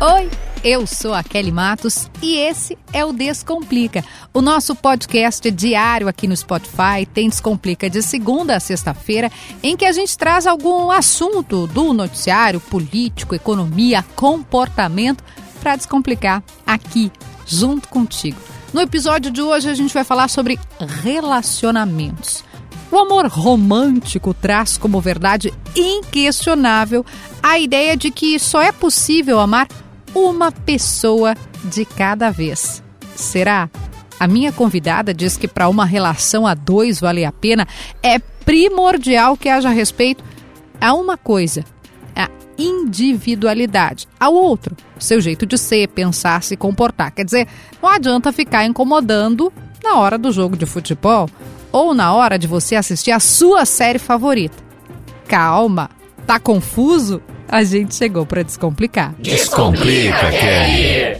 Oi, eu sou a Kelly Matos e esse é o Descomplica, o nosso podcast diário aqui no Spotify. Tem Descomplica de segunda a sexta-feira, em que a gente traz algum assunto do noticiário, político, economia, comportamento, para descomplicar aqui, junto contigo. No episódio de hoje a gente vai falar sobre relacionamentos. O amor romântico traz como verdade inquestionável a ideia de que só é possível amar uma pessoa de cada vez. Será? A minha convidada diz que para uma relação a dois vale a pena, é primordial que haja respeito a uma coisa, a individualidade, ao outro, seu jeito de ser, pensar, se comportar. Quer dizer, não adianta ficar incomodando na hora do jogo de futebol ou na hora de você assistir a sua série favorita. Calma, tá confuso? A gente chegou para descomplicar. Descomplica, Kelly!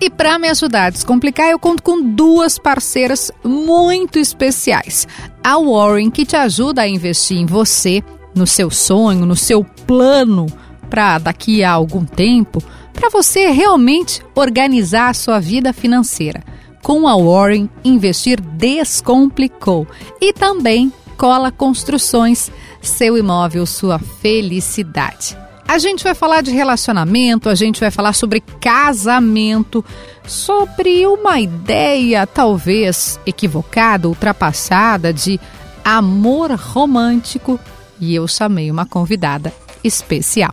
E para me ajudar a descomplicar, eu conto com duas parceiras muito especiais. A Warren, que te ajuda a investir em você, no seu sonho, no seu plano para daqui a algum tempo, para você realmente organizar a sua vida financeira. Com a Warren, investir descomplicou. E também Cola Construções seu imóvel, sua felicidade. A gente vai falar de relacionamento, a gente vai falar sobre casamento, sobre uma ideia talvez equivocada, ultrapassada de amor romântico e eu chamei uma convidada especial.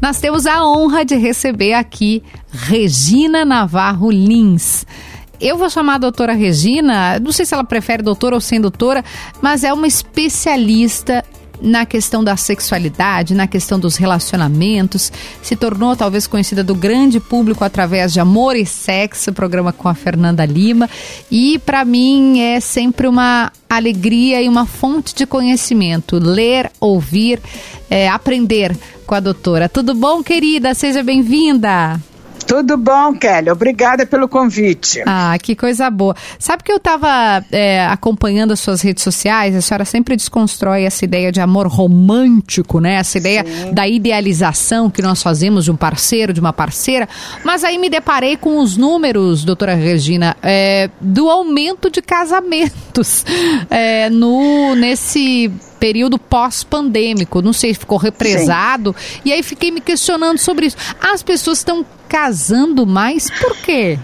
Nós temos a honra de receber aqui Regina Navarro Lins. Eu vou chamar a doutora Regina, não sei se ela prefere doutora ou sem doutora, mas é uma especialista na questão da sexualidade, na questão dos relacionamentos, se tornou talvez conhecida do grande público através de Amor e Sexo, programa com a Fernanda Lima, e para mim é sempre uma alegria e uma fonte de conhecimento, ler, ouvir, é, aprender com a doutora. Tudo bom, querida? Seja bem-vinda. Tudo bom, Kelly. Obrigada pelo convite. Ah, que coisa boa. Sabe que eu estava é, acompanhando as suas redes sociais, a senhora sempre desconstrói essa ideia de amor romântico, né? Essa ideia Sim. da idealização que nós fazemos de um parceiro, de uma parceira. Mas aí me deparei com os números, doutora Regina, é, do aumento de casamentos é, no, nesse período pós-pandêmico. Não sei, ficou represado. Sim. E aí fiquei me questionando sobre isso. As pessoas estão casando mais por quê?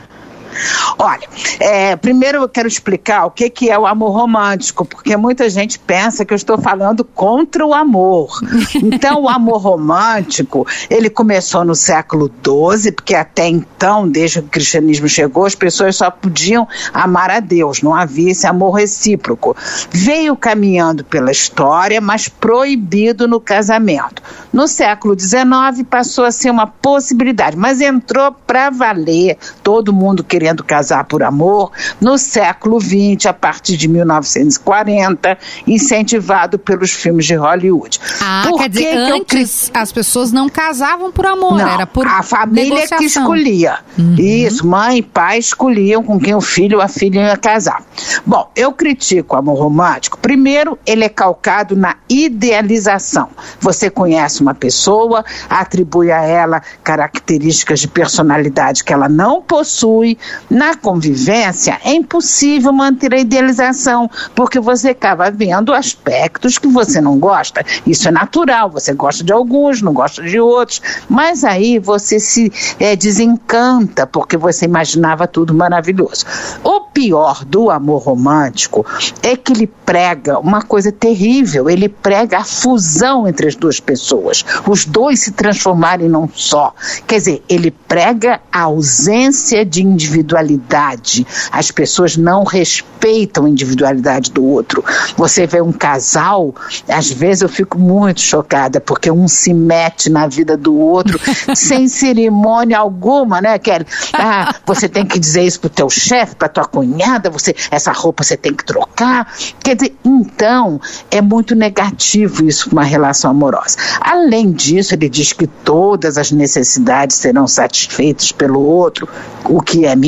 Olha, é, primeiro eu quero explicar o que, que é o amor romântico, porque muita gente pensa que eu estou falando contra o amor. Então, o amor romântico, ele começou no século XII, porque até então, desde que o cristianismo chegou, as pessoas só podiam amar a Deus, não havia esse amor recíproco. Veio caminhando pela história, mas proibido no casamento. No século XIX, passou a ser uma possibilidade, mas entrou para valer, todo mundo querendo querendo casar por amor, no século XX, a partir de 1940, incentivado pelos filmes de Hollywood. Ah, por quer dizer, que antes eu... as pessoas não casavam por amor, não, era por a família negociação. que escolhia. Uhum. Isso, mãe e pai escolhiam com quem o filho ou a filha ia casar. Bom, eu critico o amor romântico. Primeiro, ele é calcado na idealização. Você conhece uma pessoa, atribui a ela características de personalidade que ela não possui, na convivência, é impossível manter a idealização, porque você acaba vendo aspectos que você não gosta. Isso é natural, você gosta de alguns, não gosta de outros, mas aí você se é, desencanta, porque você imaginava tudo maravilhoso. O pior do amor romântico é que ele prega uma coisa terrível, ele prega a fusão entre as duas pessoas, os dois se transformarem num só. Quer dizer, ele prega a ausência de individualidade individualidade. As pessoas não respeitam a individualidade do outro. Você vê um casal, às vezes eu fico muito chocada, porque um se mete na vida do outro sem cerimônia alguma, né, Kelly? Ah, você tem que dizer isso pro teu chefe, pra tua cunhada, você, essa roupa você tem que trocar. Quer dizer, então, é muito negativo isso uma relação amorosa. Além disso, ele diz que todas as necessidades serão satisfeitas pelo outro, o que é mentira,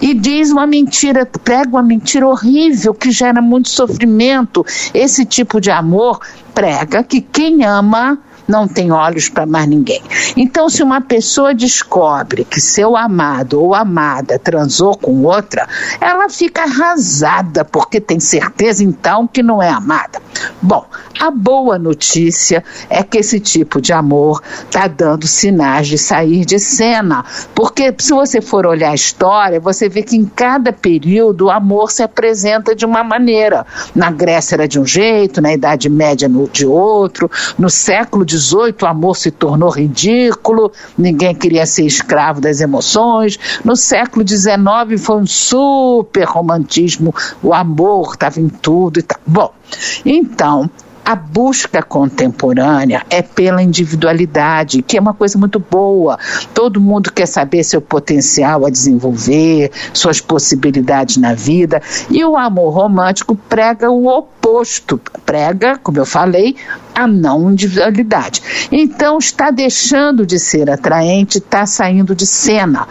e diz uma mentira, prega uma mentira horrível que gera muito sofrimento. Esse tipo de amor prega que quem ama não tem olhos para mais ninguém. Então, se uma pessoa descobre que seu amado ou amada transou com outra, ela fica arrasada, porque tem certeza então que não é amada. Bom, a boa notícia é que esse tipo de amor está dando sinais de sair de cena, porque se você for olhar a história, você vê que em cada período o amor se apresenta de uma maneira. Na Grécia era de um jeito, na Idade Média de outro, no século XVIII o amor se tornou ridículo, ninguém queria ser escravo das emoções. No século XIX foi um super romantismo, o amor estava em tudo e tal. Bom, então a busca contemporânea é pela individualidade, que é uma coisa muito boa. Todo mundo quer saber seu potencial a desenvolver, suas possibilidades na vida. E o amor romântico prega o oposto, prega, como eu falei, a não individualidade. Então está deixando de ser atraente, está saindo de cena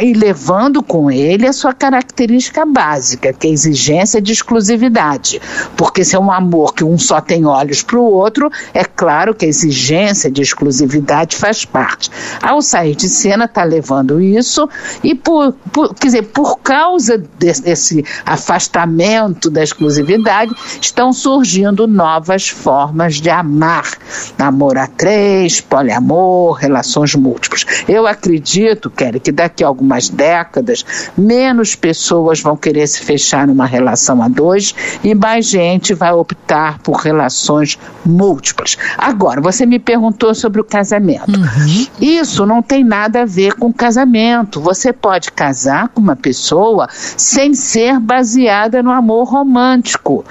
e levando com ele a sua característica básica, que é a exigência de exclusividade. Porque se é um amor que um só tem olhos para o outro, é claro que a exigência de exclusividade faz parte. Ao sair de cena, está levando isso e por, por, quer dizer, por causa desse, desse afastamento da exclusividade, estão surgindo novas formas formas de amar. Amor a três, poliamor, relações múltiplas. Eu acredito, Kelly, que daqui a algumas décadas, menos pessoas vão querer se fechar numa relação a dois e mais gente vai optar por relações múltiplas. Agora, você me perguntou sobre o casamento. Uhum. Isso não tem nada a ver com casamento. Você pode casar com uma pessoa sem ser baseada no amor romântico.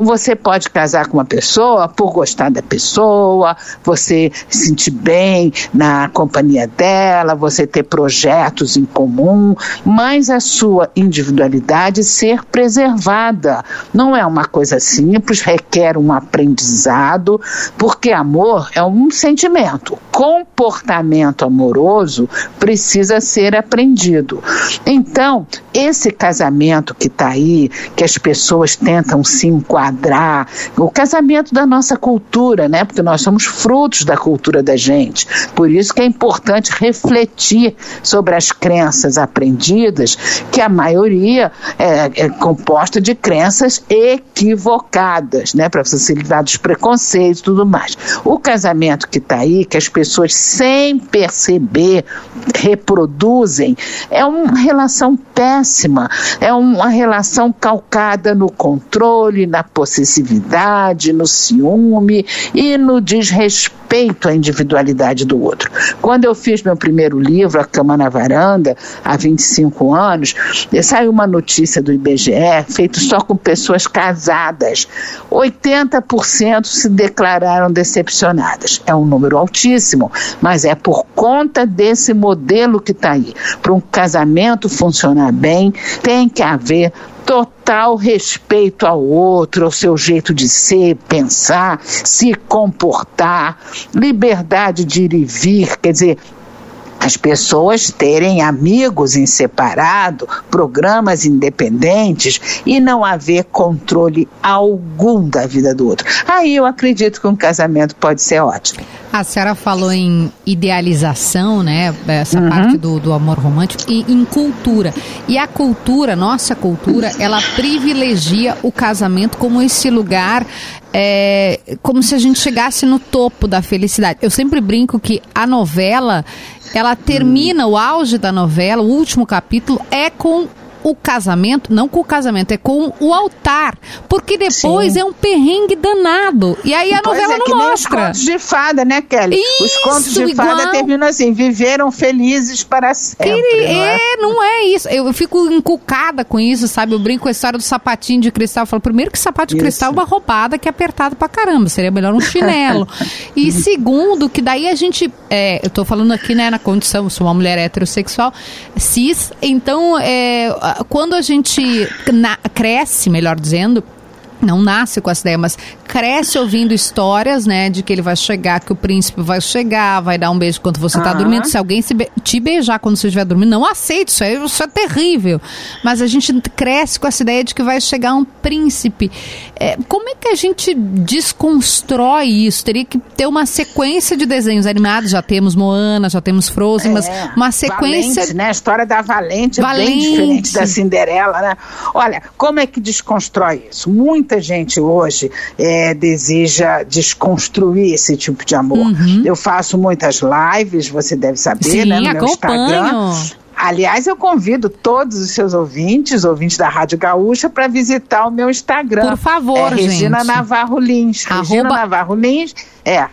Você pode casar com uma pessoa por gostar da pessoa, você se sentir bem na companhia dela, você ter projetos em comum, mas a sua individualidade ser preservada. Não é uma coisa simples, requer um aprendizado, porque amor é um sentimento. Comportamento amoroso precisa ser aprendido. Então, esse casamento que está aí, que as pessoas tentam se enquadrar, o casamento da nossa cultura, né? Porque nós somos frutos da cultura da gente. Por isso que é importante refletir sobre as crenças aprendidas, que a maioria é, é composta de crenças equivocadas, né? Para facilitar os preconceitos e tudo mais. O casamento que está aí, que as pessoas sem perceber reproduzem, é uma relação péssima, é uma relação calcada no controle, na possessividade, no ciúme e no desrespeito à individualidade do outro. Quando eu fiz meu primeiro livro, A Cama na Varanda, há 25 anos, saiu uma notícia do IBGE feito só com pessoas casadas. 80% se declararam decepcionadas. É um número altíssimo, mas é por conta desse modelo que está aí. Para um casamento funcionar bem, tem que haver total respeito ao outro, ao seu jeito de ser, pensar, se comportar, liberdade de ir e vir, quer dizer, as pessoas terem amigos em separado, programas independentes e não haver controle algum da vida do outro. Aí eu acredito que um casamento pode ser ótimo. A senhora falou em idealização, né? Essa uhum. parte do, do amor romântico e em cultura. E a cultura, nossa cultura, ela privilegia o casamento como esse lugar é, como se a gente chegasse no topo da felicidade. Eu sempre brinco que a novela ela termina, o auge da novela, o último capítulo, é com o casamento, não com o casamento, é com o altar. Porque depois Sim. é um perrengue danado. E aí a pois novela é, não mostra. os contos de fada, né, Kelly? Isso, os contos de igual... fada terminam assim: viveram felizes para sempre. não é? é? não é isso. Eu, fico encucada com isso, sabe? Eu brinco com a história do sapatinho de cristal. Eu falo, primeiro que sapato de isso. cristal é uma roubada que é apertado pra caramba. Seria melhor um chinelo. e segundo, que daí a gente. É, eu tô falando aqui, né, na condição, sou uma mulher heterossexual, cis, então é, quando a gente na, cresce, melhor dizendo, não nasce com essa ideia, mas cresce ouvindo histórias, né, de que ele vai chegar, que o príncipe vai chegar, vai dar um beijo quando você está dormindo. Se alguém be te beijar quando você estiver dormindo, não aceite, isso é, isso é terrível. Mas a gente cresce com essa ideia de que vai chegar um príncipe. É, como é que a gente desconstrói isso? Teria que ter uma sequência de desenhos animados, já temos Moana, já temos Frozen, é, mas uma sequência... Valente, né? A história da Valente, Valente. é bem diferente da Cinderela, né? Olha, como é que desconstrói isso? Muita muita gente hoje é, deseja desconstruir esse tipo de amor. Uhum. Eu faço muitas lives, você deve saber, Sim, né, no acompanho. meu Instagram. Aliás, eu convido todos os seus ouvintes, ouvintes da Rádio Gaúcha, para visitar o meu Instagram. Por favor, é Regina gente. Navarro Lins. Arroba... Regina Navarro Lins, é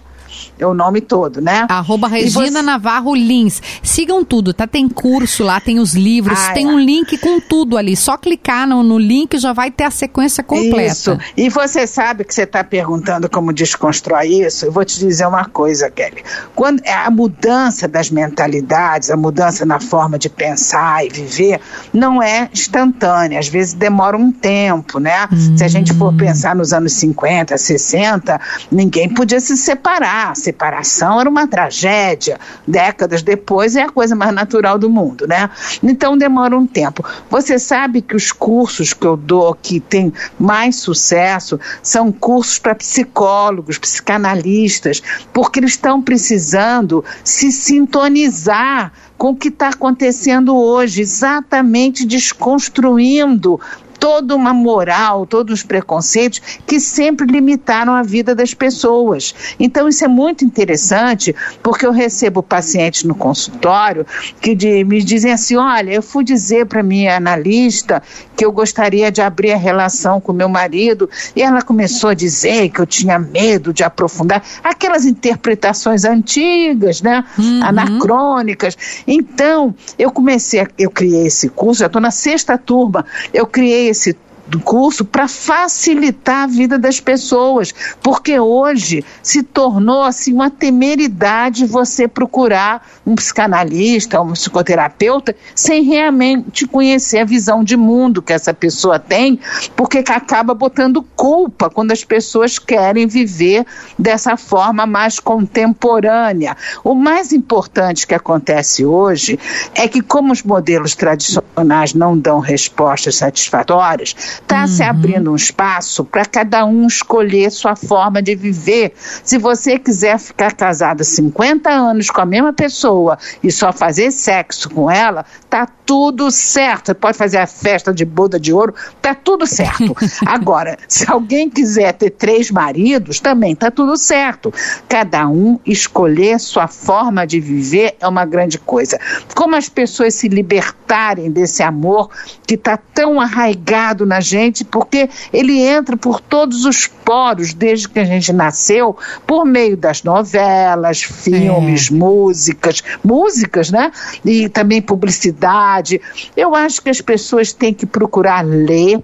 é o nome todo, né? Arroba Regina você... Navarro Lins. Sigam tudo, tá? Tem curso lá, tem os livros, ah, tem é. um link com tudo ali. Só clicar no, no link já vai ter a sequência completa. Isso. E você sabe que você está perguntando como desconstrói isso? Eu vou te dizer uma coisa, Kelly. Quando é a mudança das mentalidades, a mudança na forma de pensar e viver, não é instantânea. Às vezes demora um tempo, né? Hum. Se a gente for hum. pensar nos anos 50, 60, ninguém podia se separar separação era uma tragédia. Décadas depois é a coisa mais natural do mundo, né? Então demora um tempo. Você sabe que os cursos que eu dou que tem mais sucesso são cursos para psicólogos, psicanalistas, porque eles estão precisando se sintonizar com o que está acontecendo hoje, exatamente desconstruindo toda uma moral, todos os preconceitos que sempre limitaram a vida das pessoas. Então isso é muito interessante, porque eu recebo pacientes no consultório que de, me dizem assim: olha, eu fui dizer para minha analista que eu gostaria de abrir a relação com meu marido e ela começou a dizer que eu tinha medo de aprofundar aquelas interpretações antigas, né, uhum. anacrônicas. Então eu comecei, a, eu criei esse curso, já estou na sexta turma, eu criei esse do curso para facilitar a vida das pessoas, porque hoje se tornou assim uma temeridade você procurar um psicanalista, um psicoterapeuta sem realmente conhecer a visão de mundo que essa pessoa tem, porque acaba botando culpa quando as pessoas querem viver dessa forma mais contemporânea. O mais importante que acontece hoje é que como os modelos tradicionais não dão respostas satisfatórias, Está uhum. se abrindo um espaço para cada um escolher sua forma de viver. Se você quiser ficar casada 50 anos com a mesma pessoa e só fazer sexo com ela, tá tudo certo. Você pode fazer a festa de boda de ouro, tá tudo certo. Agora, se alguém quiser ter três maridos, também tá tudo certo. Cada um escolher sua forma de viver é uma grande coisa. Como as pessoas se libertarem desse amor que está tão arraigado na gente, porque ele entra por todos os poros desde que a gente nasceu, por meio das novelas, filmes, é. músicas, músicas, né? E também publicidade. Eu acho que as pessoas têm que procurar ler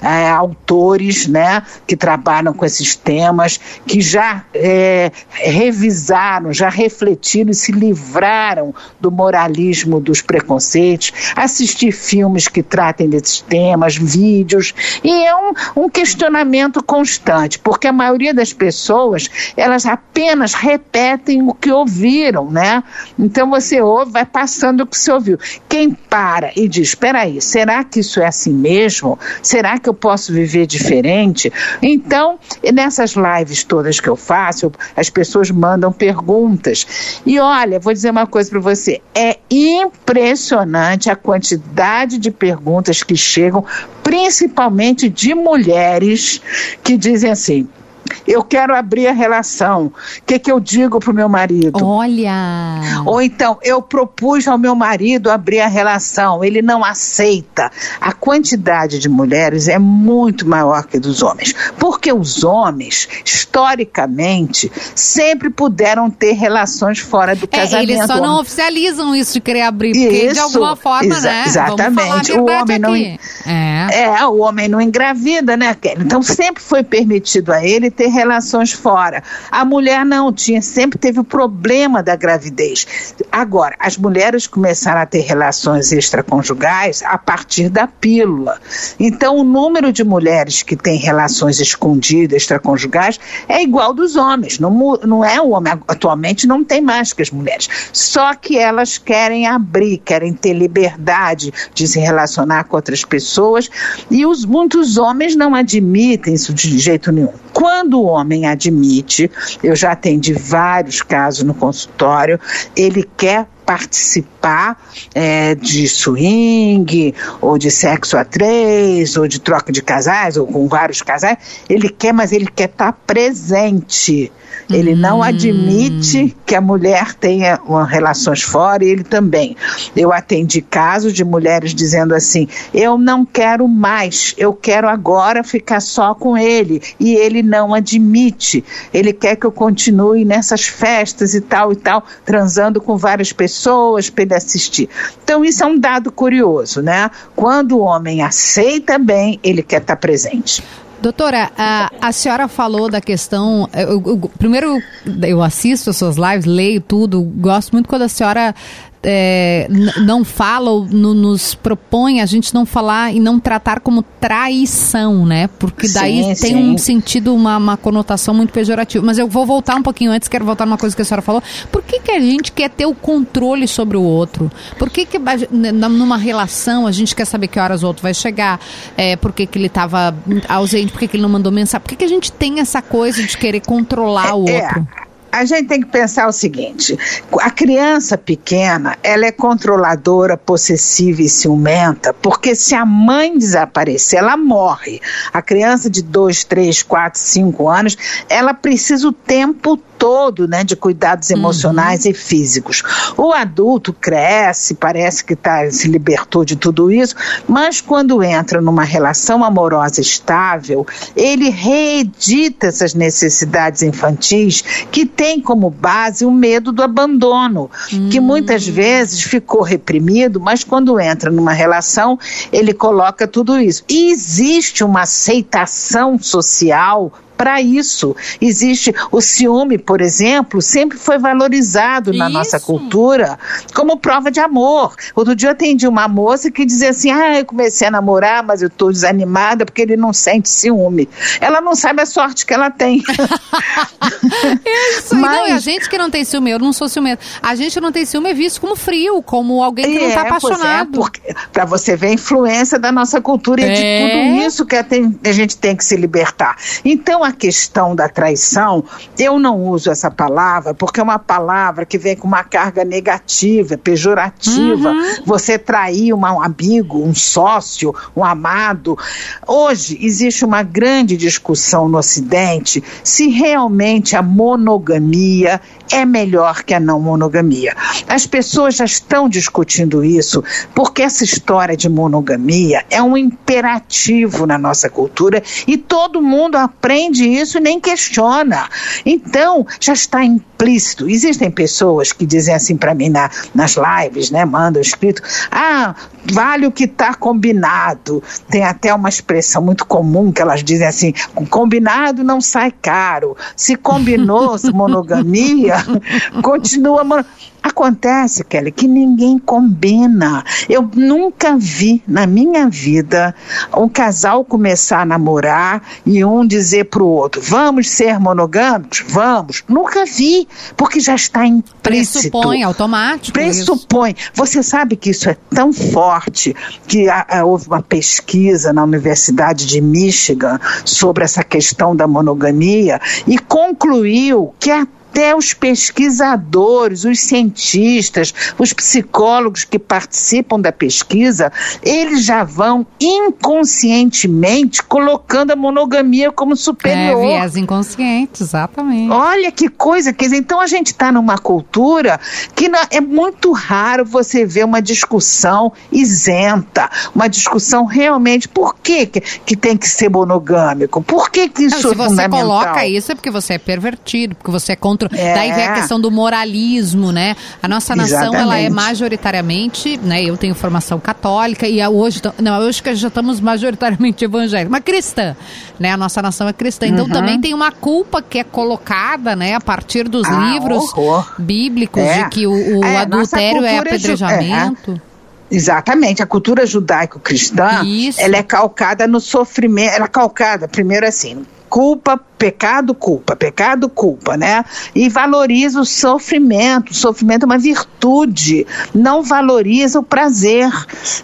é, autores, né? Que trabalham com esses temas, que já é, revisaram, já refletiram e se livraram do moralismo dos preconceitos, assistir filmes que tratem desses temas, vídeos, e é um, um questionamento constante, porque a maioria das pessoas, elas apenas repetem o que ouviram, né? Então você ouve, vai passando o que você ouviu. Quem para e diz, espera aí, será que isso é assim mesmo? Será que eu posso viver diferente? Então, nessas lives todas que eu faço, as pessoas mandam perguntas. E olha, vou dizer uma coisa para você, é impressionante a quantidade de perguntas que chegam, principalmente de mulheres que dizem assim: eu quero abrir a relação. O que, que eu digo para o meu marido? Olha! Ou então, eu propus ao meu marido abrir a relação, ele não aceita. A quantidade de mulheres é muito maior que dos homens. Porque os homens, historicamente, sempre puderam ter relações fora do é, casamento. Eles só não oficializam isso de querer abrir, porque isso, de alguma forma, exa né? Exatamente. o homem não. É. é, o homem não engravida, né, Kelly? Então sempre foi permitido a ele ter relações fora. A mulher não tinha, sempre teve o problema da gravidez. Agora, as mulheres começaram a ter relações extraconjugais a partir da pílula. Então, o número de mulheres que têm relações escondidas extraconjugais é igual dos homens. Não, não é o homem atualmente não tem mais que as mulheres. Só que elas querem abrir, querem ter liberdade de se relacionar com outras pessoas e os muitos homens não admitem isso de jeito nenhum. Quando o homem admite, eu já atendi vários casos no consultório, ele quer participar é, de swing, ou de sexo a três, ou de troca de casais, ou com vários casais. Ele quer, mas ele quer estar tá presente. Ele hum. não admite que a mulher tenha uma, relações fora e ele também. Eu atendi casos de mulheres dizendo assim: eu não quero mais, eu quero agora ficar só com ele. E ele não admite. Ele quer que eu continue nessas festas e tal e tal, transando com várias pessoas assistir. Então, isso é um dado curioso, né? Quando o homem aceita bem, ele quer estar presente. Doutora, a, a senhora falou da questão. Eu, eu, primeiro, eu assisto as suas lives, leio tudo, gosto muito quando a senhora é, não fala ou no, nos propõe a gente não falar e não tratar como traição, né? Porque daí sim, tem sim. um sentido, uma, uma, conotação muito pejorativa. Mas eu vou voltar um pouquinho antes, quero voltar numa coisa que a senhora falou. Por que, que a gente quer ter o controle sobre o outro? Por que, que numa relação a gente quer saber que horas o outro vai chegar? É, por que, que ele estava ausente? Por que, que ele não mandou mensagem? Por que, que a gente tem essa coisa de querer controlar o é, é outro? É a gente tem que pensar o seguinte: a criança pequena, ela é controladora, possessiva e ciumenta, porque se a mãe desaparecer, ela morre. A criança de 2, 3, 4, 5 anos, ela precisa o tempo todo, né, de cuidados emocionais uhum. e físicos. O adulto cresce, parece que tá, se libertou de tudo isso, mas quando entra numa relação amorosa estável, ele reedita essas necessidades infantis que tem como base o medo do abandono, uhum. que muitas vezes ficou reprimido, mas quando entra numa relação, ele coloca tudo isso. E existe uma aceitação social para isso. Existe o ciúme, por exemplo, sempre foi valorizado na isso. nossa cultura como prova de amor. Outro dia eu atendi uma moça que dizia assim: Ah, eu comecei a namorar, mas eu estou desanimada porque ele não sente ciúme. Ela não sabe a sorte que ela tem. isso, mas... não, a gente que não tem ciúme, eu não sou ciumenta. A gente não tem ciúme é visto como frio, como alguém que é, não está apaixonado. É, para você ver a influência da nossa cultura é. e de é. tudo isso que a gente tem que se libertar. Então, a questão da traição, eu não uso essa palavra porque é uma palavra que vem com uma carga negativa, pejorativa. Uhum. Você trair uma, um amigo, um sócio, um amado. Hoje existe uma grande discussão no Ocidente se realmente a monogamia é melhor que a não monogamia. As pessoas já estão discutindo isso porque essa história de monogamia é um imperativo na nossa cultura e todo mundo aprende isso e nem questiona. Então, já está implícito. Existem pessoas que dizem assim para mim na, nas lives, né, mandam escrito: "Ah, vale o que está combinado". Tem até uma expressão muito comum que elas dizem assim: "Combinado não sai caro". Se combinou monogamia, continua. Acontece, Kelly, que ninguém combina. Eu nunca vi na minha vida um casal começar a namorar e um dizer para o outro: vamos ser monogâmicos? Vamos. Nunca vi, porque já está implícito. Pressupõe, automático. Pressupõe. Isso. Você sabe que isso é tão forte que a, a, houve uma pesquisa na Universidade de Michigan sobre essa questão da monogamia e concluiu que a até os pesquisadores, os cientistas, os psicólogos que participam da pesquisa, eles já vão inconscientemente colocando a monogamia como superior. É, viés inconsciente, exatamente. Olha que coisa, quer dizer, então a gente está numa cultura que é muito raro você ver uma discussão isenta, uma discussão realmente por que, que tem que ser monogâmico, por que, que isso Não, é fundamental. Se você coloca isso é porque você é pervertido, porque você é contra outro. É. Daí vem a questão do moralismo, né? A nossa nação, Exatamente. ela é majoritariamente, né? Eu tenho formação católica e hoje, não, hoje que já estamos majoritariamente evangélicos, mas cristã, né? A nossa nação é cristã. Então uhum. também tem uma culpa que é colocada, né? A partir dos ah, livros horror. bíblicos é. de que o, o é, adultério é, é apedrejamento. É. Exatamente, a cultura judaico-cristã, ela é calcada no sofrimento, ela é calcada, primeiro assim, culpa, pecado, culpa, pecado, culpa, né? E valoriza o sofrimento. O sofrimento é uma virtude, não valoriza o prazer.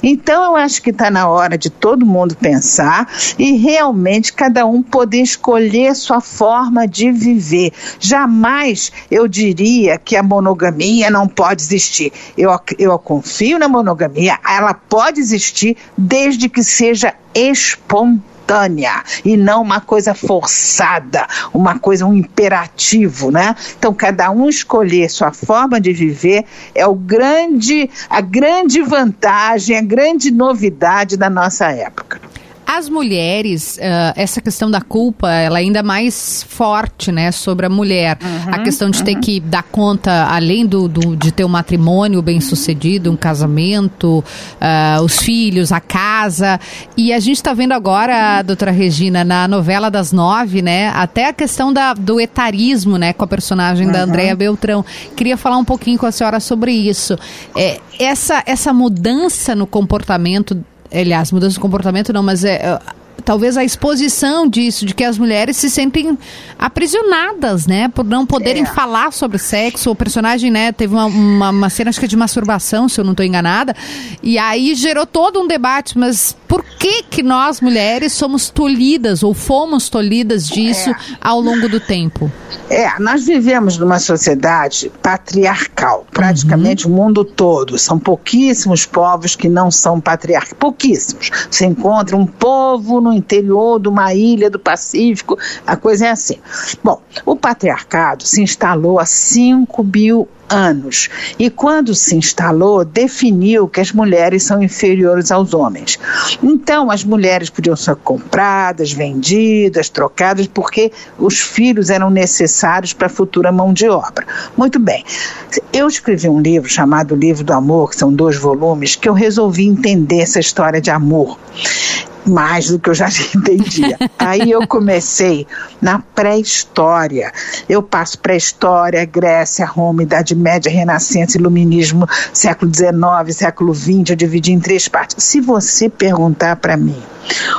Então eu acho que está na hora de todo mundo pensar e realmente cada um poder escolher sua forma de viver. Jamais eu diria que a monogamia não pode existir. Eu, eu confio na monogamia, ela pode existir desde que seja espontânea espontânea e não uma coisa forçada, uma coisa, um imperativo, né? Então, cada um escolher sua forma de viver é o grande, a grande vantagem, a grande novidade da nossa época. As mulheres, uh, essa questão da culpa, ela é ainda mais forte, né, sobre a mulher. Uhum, a questão de uhum. ter que dar conta, além do, do, de ter um matrimônio bem sucedido, um casamento, uh, os filhos, a casa. E a gente está vendo agora, doutora Regina, na novela das nove, né, até a questão da, do etarismo, né, com a personagem uhum. da Andréa Beltrão. Queria falar um pouquinho com a senhora sobre isso. É, essa, essa mudança no comportamento aliás, mudança de comportamento não, mas é, é talvez a exposição disso, de que as mulheres se sentem aprisionadas, né? Por não poderem é. falar sobre sexo. O personagem, né, teve uma, uma, uma, cena, acho que de masturbação, se eu não estou enganada. E aí gerou todo um debate, mas por que que nós, mulheres, somos tolhidas ou fomos tolhidas disso é. ao longo do tempo? É, nós vivemos numa sociedade patriarcal, praticamente uhum. o mundo todo. São pouquíssimos povos que não são patriarcais, pouquíssimos. Você encontra um povo no interior de uma ilha do Pacífico, a coisa é assim. Bom, o patriarcado se instalou há 5 mil anos. E quando se instalou, definiu que as mulheres são inferiores aos homens. Então, as mulheres podiam ser compradas, vendidas, trocadas, porque os filhos eram necessários para a futura mão de obra. Muito bem. Eu escrevi um livro chamado Livro do Amor, que são dois volumes, que eu resolvi entender essa história de amor mais do que eu já entendia. Aí eu comecei na pré-história. Eu passo pré-história, Grécia, Roma, Idade Média, Renascença, Iluminismo, século XIX, século XX, eu dividi em três partes. Se você perguntar para mim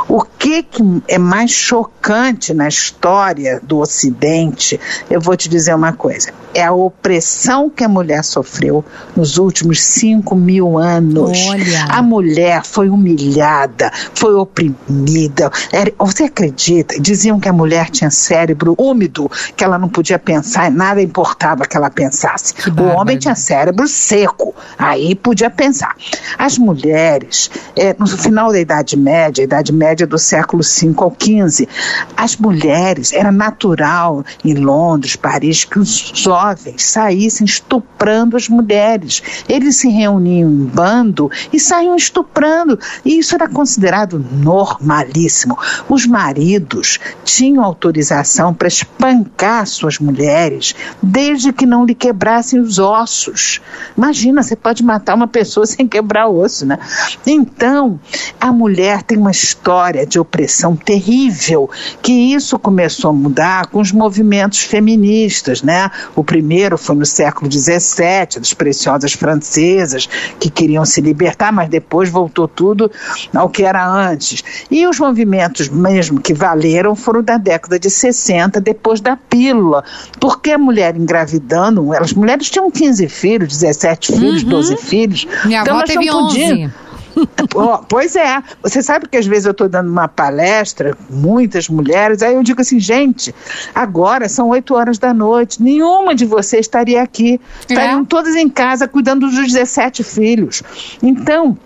o que, que é mais chocante na história do Ocidente, eu vou te dizer uma coisa: é a opressão que a mulher sofreu nos últimos cinco mil anos. Olha. A mulher foi humilhada, foi oprimida. Você acredita? Diziam que a mulher tinha cérebro úmido, que ela não podia pensar, nada importava que ela pensasse. Que o homem tinha cérebro seco, aí podia pensar. As mulheres, é, no final da Idade Média, Idade Média do século V ao XV, as mulheres, era natural em Londres, Paris, que os jovens saíssem estuprando as mulheres. Eles se reuniam em bando e saíam estuprando. E isso era considerado normalíssimo. Os maridos tinham autorização para espancar suas mulheres desde que não lhe quebrassem os ossos. Imagina, você pode matar uma pessoa sem quebrar osso, né? Então, a mulher tem uma história de opressão terrível, que isso começou a mudar com os movimentos feministas, né? O primeiro foi no século XVII, das preciosas francesas que queriam se libertar, mas depois voltou tudo ao que era antes. E os movimentos mesmo que valeram foram da década de 60, depois da pílula, porque a mulher engravidando, as mulheres tinham 15 filhos, 17 filhos, uhum. 12 filhos. Minha então avó teve não podiam, 11 oh, pois é. Você sabe que às vezes eu estou dando uma palestra, muitas mulheres, aí eu digo assim, gente, agora são 8 horas da noite, nenhuma de vocês estaria aqui. Estariam é. todas em casa cuidando dos 17 filhos. Então,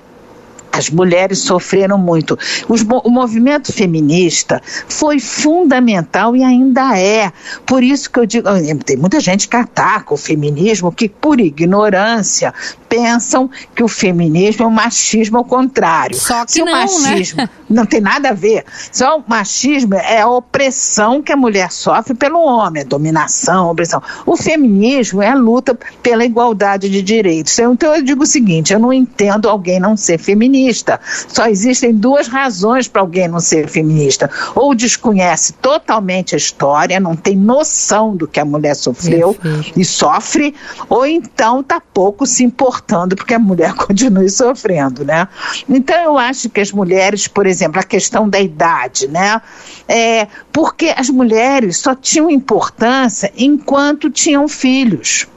as mulheres sofreram muito. Os, o movimento feminista foi fundamental e ainda é. Por isso que eu digo, tem muita gente que ataca o feminismo, que por ignorância pensam que o feminismo é um machismo ao contrário. Só que Se não, o machismo né? não tem nada a ver. Só o machismo é a opressão que a mulher sofre pelo homem, a dominação, a opressão. O feminismo é a luta pela igualdade de direitos. Então eu digo o seguinte, eu não entendo alguém não ser feminista. Só existem duas razões para alguém não ser feminista. Ou desconhece totalmente a história, não tem noção do que a mulher sofreu e sofre, ou então está pouco se importando porque a mulher continue sofrendo, né? Então eu acho que as mulheres, por exemplo, a questão da idade, né? É, porque as mulheres só tinham importância enquanto tinham filhos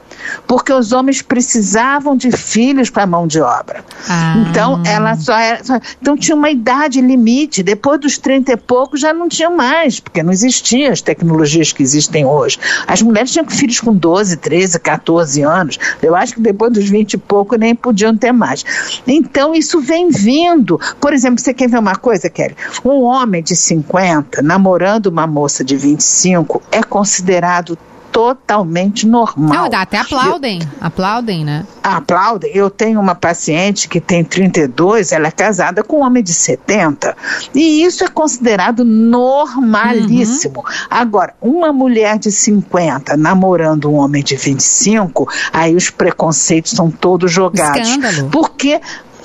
porque os homens precisavam de filhos para a mão de obra. Ah. Então, ela só era. Só, então, tinha uma idade limite. Depois dos 30 e poucos já não tinha mais, porque não existiam as tecnologias que existem hoje. As mulheres tinham filhos com 12, 13, 14 anos. Eu acho que depois dos 20 e pouco nem podiam ter mais. Então, isso vem vindo. Por exemplo, você quer ver uma coisa, Kelly? Um homem de 50 namorando uma moça de 25 é considerado totalmente normal. Não, até aplaudem, aplaudem, né? aplaudem. Eu tenho uma paciente que tem 32, ela é casada com um homem de 70. E isso é considerado normalíssimo. Uhum. Agora, uma mulher de 50 namorando um homem de 25, aí os preconceitos são todos jogados. Escândalo. Porque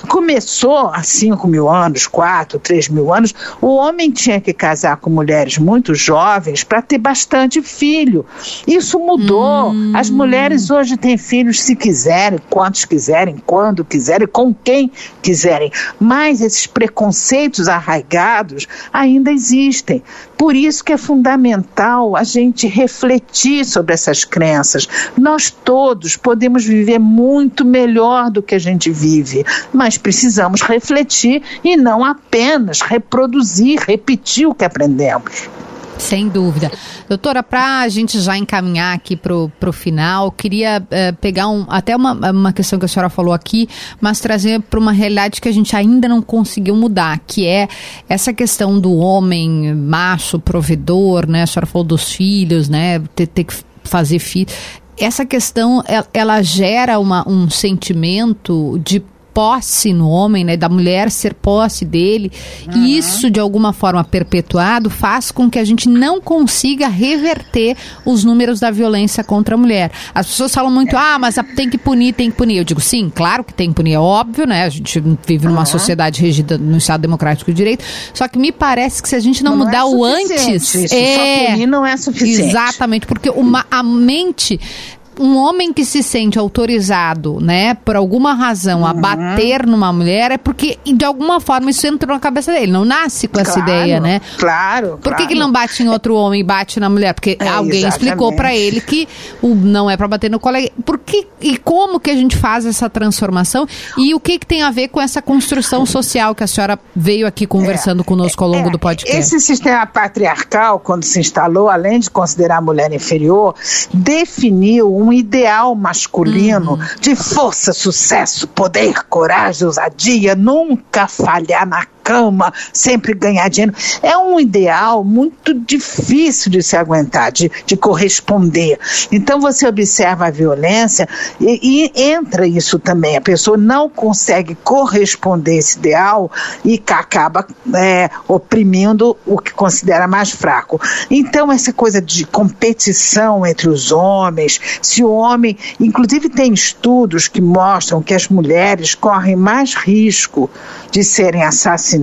começou há 5 mil anos, 4, 3 mil anos, o homem tinha que casar com mulheres muito jovens para ter bastante filho. Isso mudou. Hum. As mulheres hoje têm filhos se quiserem, quantos quiserem, quando quiserem, com quem quiserem. Mas esses preconceitos arraigados ainda existem. Por isso que é fundamental a gente refletir sobre essas crenças. Nós todos podemos viver muito melhor do que a gente vive, mas precisamos refletir e não apenas reproduzir, repetir o que aprendemos. Sem dúvida. Doutora, para a gente já encaminhar aqui para o final, queria uh, pegar um, até uma, uma questão que a senhora falou aqui, mas trazer para uma realidade que a gente ainda não conseguiu mudar, que é essa questão do homem macho, provedor, né? A senhora falou dos filhos, né? Ter, ter que fazer filho. Essa questão, ela, ela gera uma, um sentimento de posse no homem, né, da mulher ser posse dele, uhum. e isso de alguma forma perpetuado faz com que a gente não consiga reverter os números da violência contra a mulher. As pessoas falam muito, ah, mas tem que punir, tem que punir. Eu digo, sim, claro que tem que punir, é óbvio, né? A gente vive numa uhum. sociedade regida no Estado Democrático de Direito, só que me parece que se a gente não, não mudar é o antes, isso, é só punir não é suficiente. Exatamente, porque uma, a mente um homem que se sente autorizado, né, por alguma razão, uhum. a bater numa mulher é porque, de alguma forma, isso entrou na cabeça dele. Não nasce com essa ideia, né? Claro. Por claro. que, que ele não bate em outro homem e bate na mulher? Porque é, alguém exatamente. explicou para ele que o não é para bater no colega. Por que e como que a gente faz essa transformação? E o que, que tem a ver com essa construção social que a senhora veio aqui conversando é, conosco ao longo é, do podcast? Esse sistema patriarcal, quando se instalou, além de considerar a mulher inferior, definiu um ideal masculino uhum. de força, sucesso, poder, coragem, ousadia, nunca falhar na cama, sempre ganhar dinheiro. É um ideal muito difícil de se aguentar, de, de corresponder. Então você observa a violência e, e entra isso também. A pessoa não consegue corresponder a esse ideal e acaba é, oprimindo o que considera mais fraco. Então essa coisa de competição entre os homens, se o homem, inclusive tem estudos que mostram que as mulheres correm mais risco de serem assassinadas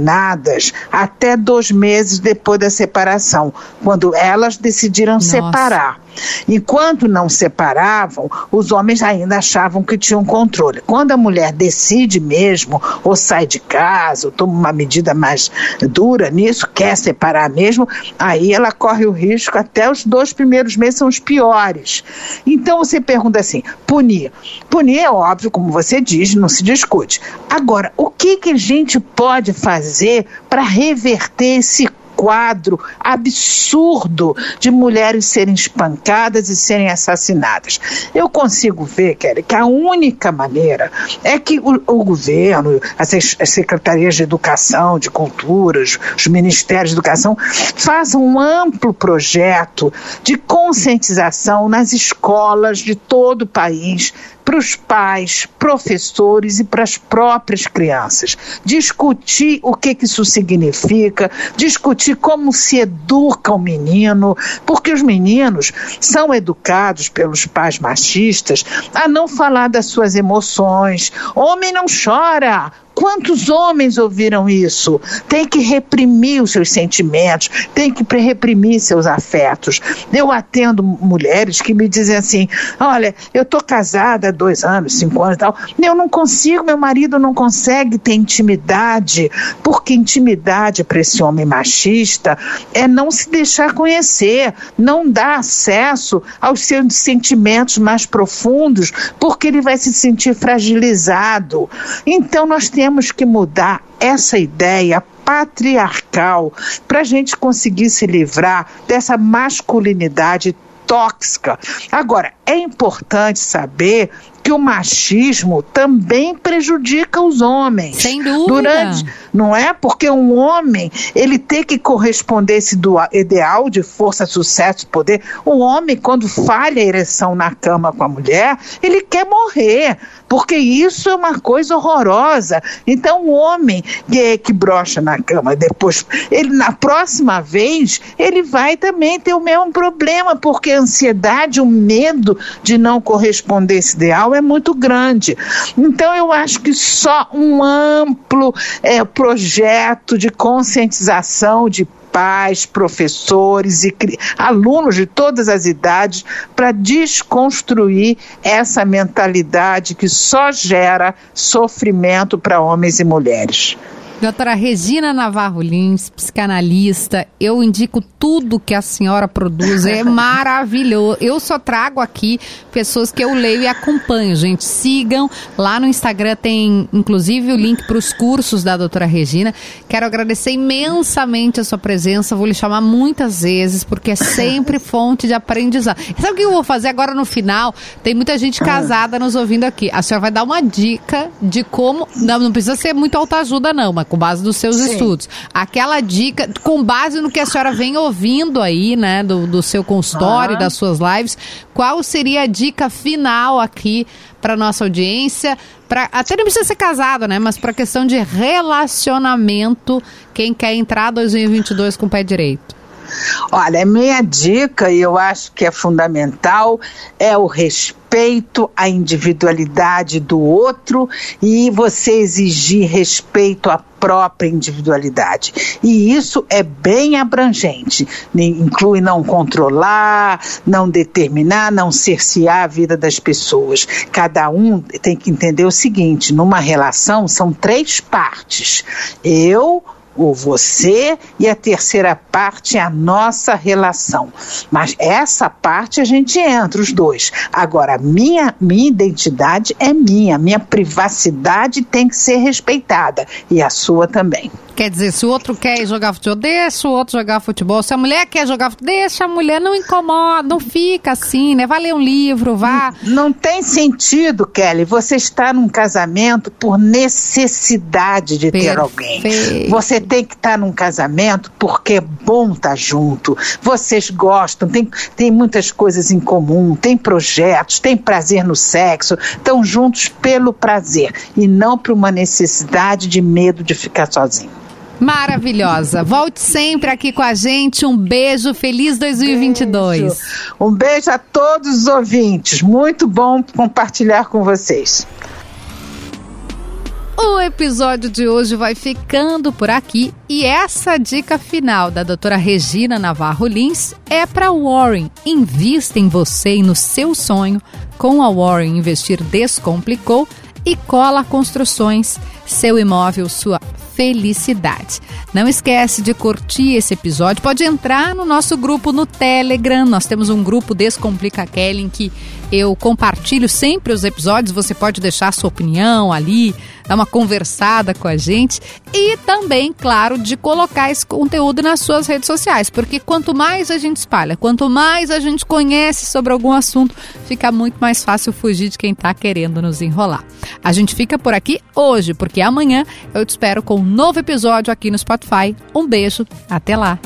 até dois meses depois da separação, quando elas decidiram Nossa. separar. Enquanto não separavam, os homens ainda achavam que tinham controle. Quando a mulher decide mesmo, ou sai de casa, ou toma uma medida mais dura nisso, quer separar mesmo, aí ela corre o risco, até os dois primeiros meses são os piores. Então você pergunta assim: punir. Punir é óbvio, como você diz, não se discute. Agora, o que, que a gente pode fazer para reverter esse quadro absurdo de mulheres serem espancadas e serem assassinadas. Eu consigo ver, Kelly, que a única maneira é que o, o governo, as, as, secretarias de educação, de cultura, os, os ministérios de educação, façam um amplo projeto de conscientização nas escolas de todo o país para os pais, professores e para as próprias crianças. Discutir o que, que isso significa, discutir como se educa o menino, porque os meninos são educados pelos pais machistas a não falar das suas emoções. Homem não chora, Quantos homens ouviram isso? Tem que reprimir os seus sentimentos, tem que reprimir seus afetos. Eu atendo mulheres que me dizem assim: olha, eu estou casada há dois anos, cinco anos e tal, eu não consigo, meu marido não consegue ter intimidade, porque intimidade para esse homem machista é não se deixar conhecer, não dar acesso aos seus sentimentos mais profundos, porque ele vai se sentir fragilizado. Então nós temos temos que mudar essa ideia patriarcal para a gente conseguir se livrar dessa masculinidade tóxica. Agora, é importante saber que o machismo também prejudica os homens. Sem dúvida. Durante, não é? Porque um homem, ele tem que corresponder esse ideal de força, sucesso, poder. O homem, quando falha a ereção na cama com a mulher, ele quer morrer, porque isso é uma coisa horrorosa. Então, o homem que, que brocha na cama, depois, ele na próxima vez, ele vai também ter o mesmo problema, porque a ansiedade, o medo de não corresponder esse ideal é muito grande. Então, eu acho que só um amplo é, projeto de conscientização de pais, professores e alunos de todas as idades para desconstruir essa mentalidade que só gera sofrimento para homens e mulheres. Doutora Regina Navarro Lins, psicanalista, eu indico tudo que a senhora produz, é maravilhoso. Eu só trago aqui pessoas que eu leio e acompanho, gente. Sigam, lá no Instagram tem inclusive o link para os cursos da doutora Regina. Quero agradecer imensamente a sua presença, vou lhe chamar muitas vezes, porque é sempre fonte de aprendizado. Sabe o que eu vou fazer agora no final? Tem muita gente casada nos ouvindo aqui. A senhora vai dar uma dica de como. Não, não precisa ser muito autoajuda, não, mas com base nos seus Sim. estudos. Aquela dica, com base no que a senhora vem ouvindo aí, né, do, do seu consultório, ah. das suas lives, qual seria a dica final aqui para nossa audiência? Pra, até não precisa ser casado, né, mas para questão de relacionamento, quem quer entrar 2022 com o pé direito? Olha, minha dica, e eu acho que é fundamental, é o respeito à individualidade do outro e você exigir respeito à própria individualidade. E isso é bem abrangente. Inclui não controlar, não determinar, não cercear a vida das pessoas. Cada um tem que entender o seguinte: numa relação são três partes. Eu, o você e a terceira parte é a nossa relação. Mas essa parte a gente entra os dois. Agora, minha minha identidade é minha, minha privacidade tem que ser respeitada e a sua também. Quer dizer, se o outro quer jogar futebol, deixa o outro jogar futebol. Se a mulher quer jogar futebol, deixa a mulher, não incomoda, não fica assim, né? Vai ler um livro, vá. Não, não tem sentido, Kelly, você está num casamento por necessidade de Perfeito. ter alguém. Você tem que estar num casamento porque é bom estar junto. Vocês gostam, tem, tem muitas coisas em comum, tem projetos, tem prazer no sexo, estão juntos pelo prazer e não por uma necessidade de medo de ficar sozinho. Maravilhosa. Volte sempre aqui com a gente. Um beijo. Feliz 2022. Beijo. Um beijo a todos os ouvintes. Muito bom compartilhar com vocês. O episódio de hoje vai ficando por aqui e essa dica final da doutora Regina Navarro Lins é para Warren. Invista em você e no seu sonho. Com a Warren Investir Descomplicou e Cola Construções, seu imóvel, sua felicidade. Não esquece de curtir esse episódio. Pode entrar no nosso grupo no Telegram. Nós temos um grupo Descomplica Kelly em que eu compartilho sempre os episódios. Você pode deixar sua opinião ali, dar uma conversada com a gente e também, claro, de colocar esse conteúdo nas suas redes sociais, porque quanto mais a gente espalha, quanto mais a gente conhece sobre algum assunto, fica muito mais fácil fugir de quem está querendo nos enrolar. A gente fica por aqui hoje, porque amanhã eu te espero com um novo episódio aqui no Spotify. Um beijo, até lá!